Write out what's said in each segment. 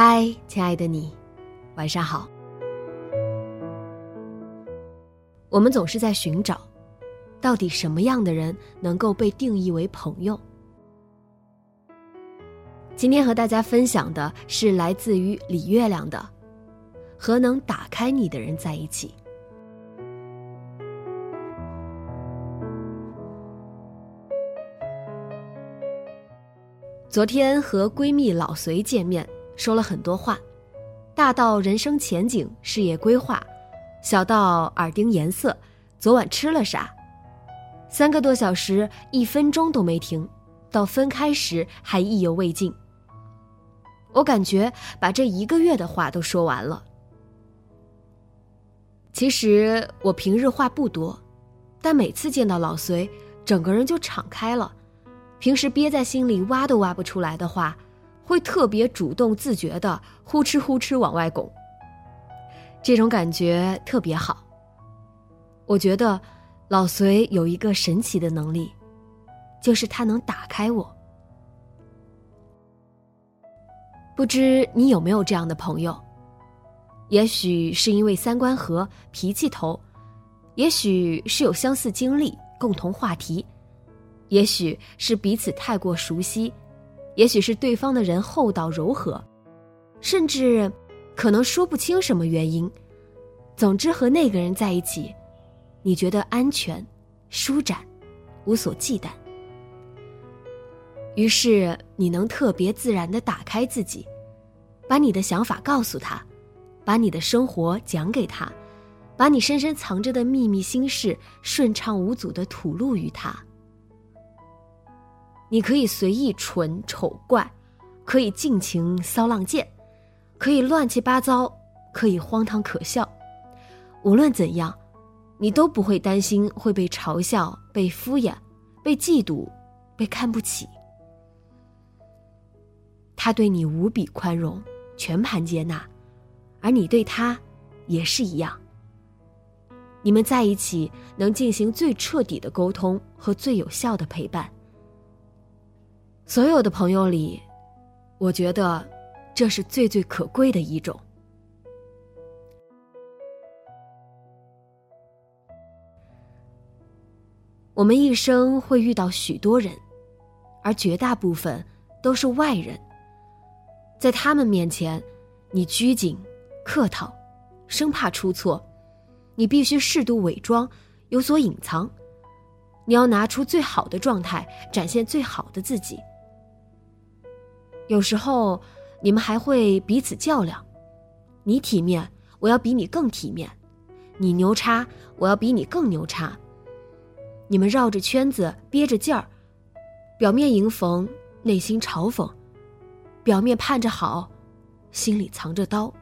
嗨，亲爱的你，晚上好。我们总是在寻找，到底什么样的人能够被定义为朋友？今天和大家分享的是来自于李月亮的《和能打开你的人在一起》。昨天和闺蜜老隋见面。说了很多话，大到人生前景、事业规划，小到耳钉颜色，昨晚吃了啥，三个多小时，一分钟都没停，到分开时还意犹未尽。我感觉把这一个月的话都说完了。其实我平日话不多，但每次见到老隋，整个人就敞开了，平时憋在心里挖都挖不出来的话。会特别主动自觉的呼哧呼哧往外拱，这种感觉特别好。我觉得老隋有一个神奇的能力，就是他能打开我。不知你有没有这样的朋友？也许是因为三观合、脾气投，也许是有相似经历、共同话题，也许是彼此太过熟悉。也许是对方的人厚道柔和，甚至可能说不清什么原因。总之，和那个人在一起，你觉得安全、舒展、无所忌惮。于是，你能特别自然的打开自己，把你的想法告诉他，把你的生活讲给他，把你深深藏着的秘密心事顺畅无阻的吐露于他。你可以随意蠢丑怪，可以尽情骚浪贱，可以乱七八糟，可以荒唐可笑。无论怎样，你都不会担心会被嘲笑、被敷衍、被嫉妒、被看不起。他对你无比宽容，全盘接纳，而你对他也是一样。你们在一起能进行最彻底的沟通和最有效的陪伴。所有的朋友里，我觉得这是最最可贵的一种。我们一生会遇到许多人，而绝大部分都是外人。在他们面前，你拘谨、客套，生怕出错，你必须适度伪装，有所隐藏。你要拿出最好的状态，展现最好的自己。有时候，你们还会彼此较量，你体面，我要比你更体面；你牛叉，我要比你更牛叉。你们绕着圈子，憋着劲儿，表面迎逢，内心嘲讽；表面盼着好，心里藏着刀。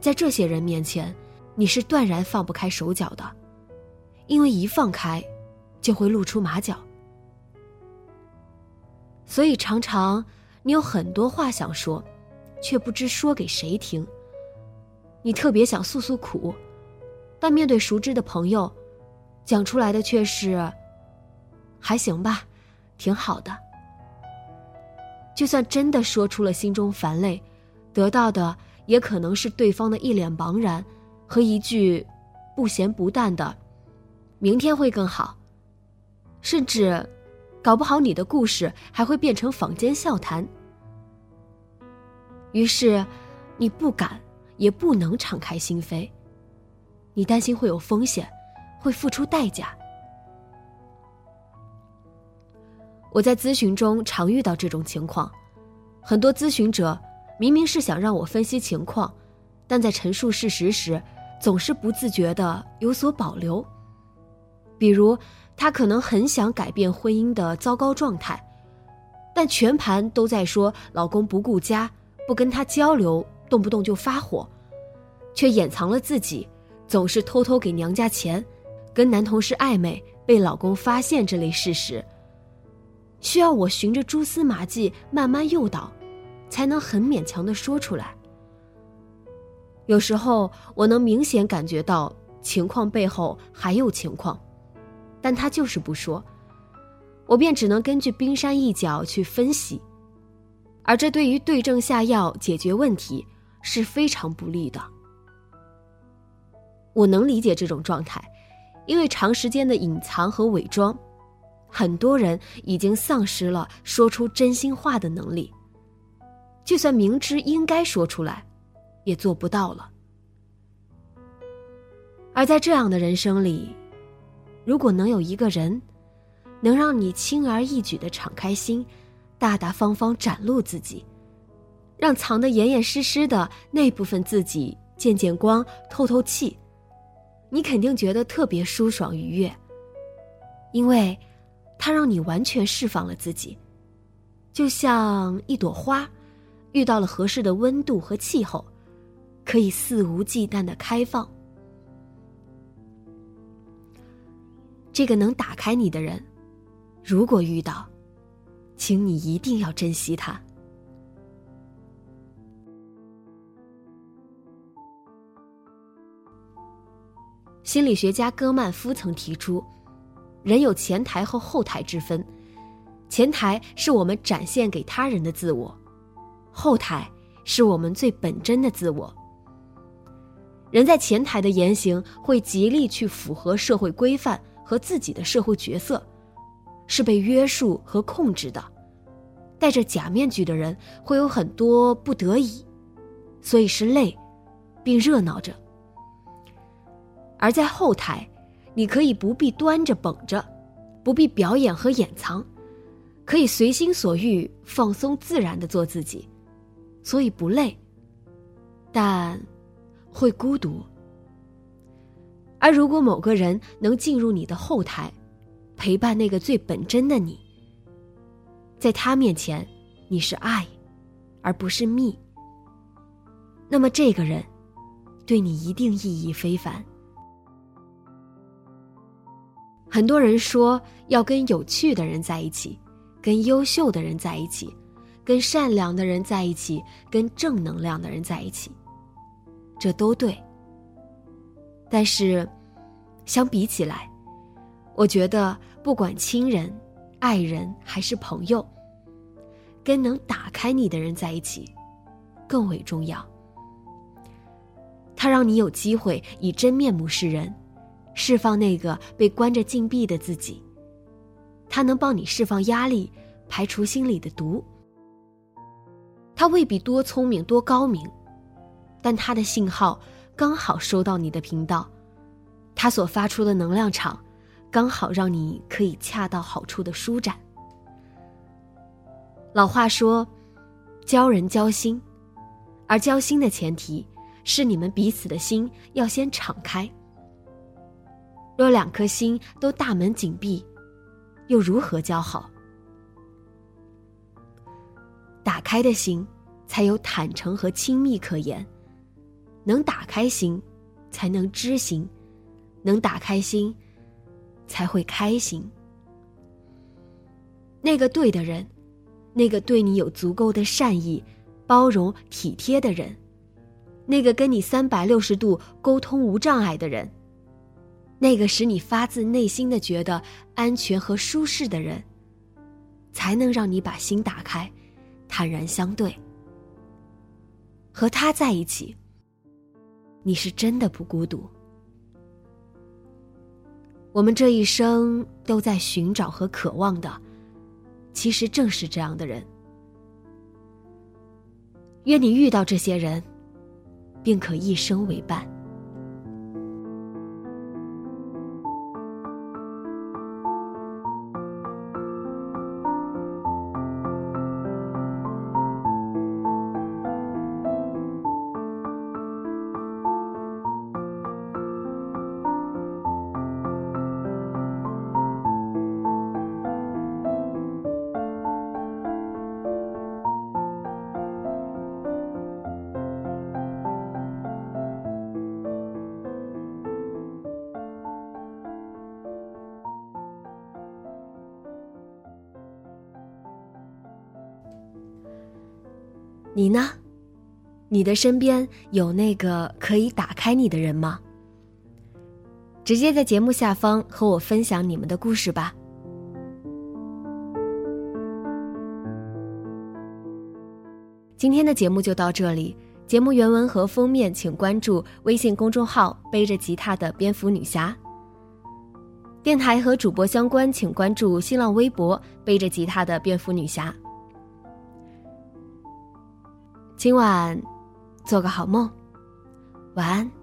在这些人面前，你是断然放不开手脚的，因为一放开，就会露出马脚。所以常常。你有很多话想说，却不知说给谁听。你特别想诉诉苦，但面对熟知的朋友，讲出来的却是“还行吧，挺好的”。就算真的说出了心中烦累，得到的也可能是对方的一脸茫然和一句不咸不淡的“明天会更好”，甚至。搞不好你的故事还会变成坊间笑谈。于是，你不敢，也不能敞开心扉。你担心会有风险，会付出代价。我在咨询中常遇到这种情况，很多咨询者明明是想让我分析情况，但在陈述事实时，总是不自觉的有所保留。比如，她可能很想改变婚姻的糟糕状态，但全盘都在说老公不顾家。不跟他交流，动不动就发火，却掩藏了自己总是偷偷给娘家钱，跟男同事暧昧被老公发现这类事实，需要我循着蛛丝马迹慢慢诱导，才能很勉强的说出来。有时候我能明显感觉到情况背后还有情况，但他就是不说，我便只能根据冰山一角去分析。而这对于对症下药解决问题是非常不利的。我能理解这种状态，因为长时间的隐藏和伪装，很多人已经丧失了说出真心话的能力。就算明知应该说出来，也做不到了。而在这样的人生里，如果能有一个人，能让你轻而易举的敞开心。大大方方展露自己，让藏得严严实实的那部分自己见见光、透透气，你肯定觉得特别舒爽愉悦，因为，它让你完全释放了自己，就像一朵花，遇到了合适的温度和气候，可以肆无忌惮的开放。这个能打开你的人，如果遇到。请你一定要珍惜它。心理学家戈曼夫曾提出，人有前台和后台之分，前台是我们展现给他人的自我，后台是我们最本真的自我。人在前台的言行会极力去符合社会规范和自己的社会角色。是被约束和控制的，戴着假面具的人会有很多不得已，所以是累，并热闹着。而在后台，你可以不必端着绷着，不必表演和掩藏，可以随心所欲、放松自然的做自己，所以不累，但会孤独。而如果某个人能进入你的后台，陪伴那个最本真的你，在他面前，你是爱，而不是蜜。那么这个人，对你一定意义非凡。很多人说要跟有趣的人在一起，跟优秀的人在一起，跟善良的人在一起，跟正能量的人在一起，这都对。但是，相比起来，我觉得。不管亲人、爱人还是朋友，跟能打开你的人在一起，更为重要。他让你有机会以真面目示人，释放那个被关着禁闭的自己。他能帮你释放压力，排除心里的毒。他未必多聪明、多高明，但他的信号刚好收到你的频道，他所发出的能量场。刚好让你可以恰到好处的舒展。老话说，交人交心，而交心的前提是你们彼此的心要先敞开。若两颗心都大门紧闭，又如何交好？打开的心，才有坦诚和亲密可言。能打开心，才能知心；能打开心。才会开心。那个对的人，那个对你有足够的善意、包容、体贴的人，那个跟你三百六十度沟通无障碍的人，那个使你发自内心的觉得安全和舒适的人，才能让你把心打开，坦然相对。和他在一起，你是真的不孤独。我们这一生都在寻找和渴望的，其实正是这样的人。愿你遇到这些人，并可一生为伴。你呢？你的身边有那个可以打开你的人吗？直接在节目下方和我分享你们的故事吧。今天的节目就到这里，节目原文和封面请关注微信公众号“背着吉他的蝙蝠女侠”。电台和主播相关，请关注新浪微博“背着吉他的蝙蝠女侠”。今晚，做个好梦，晚安。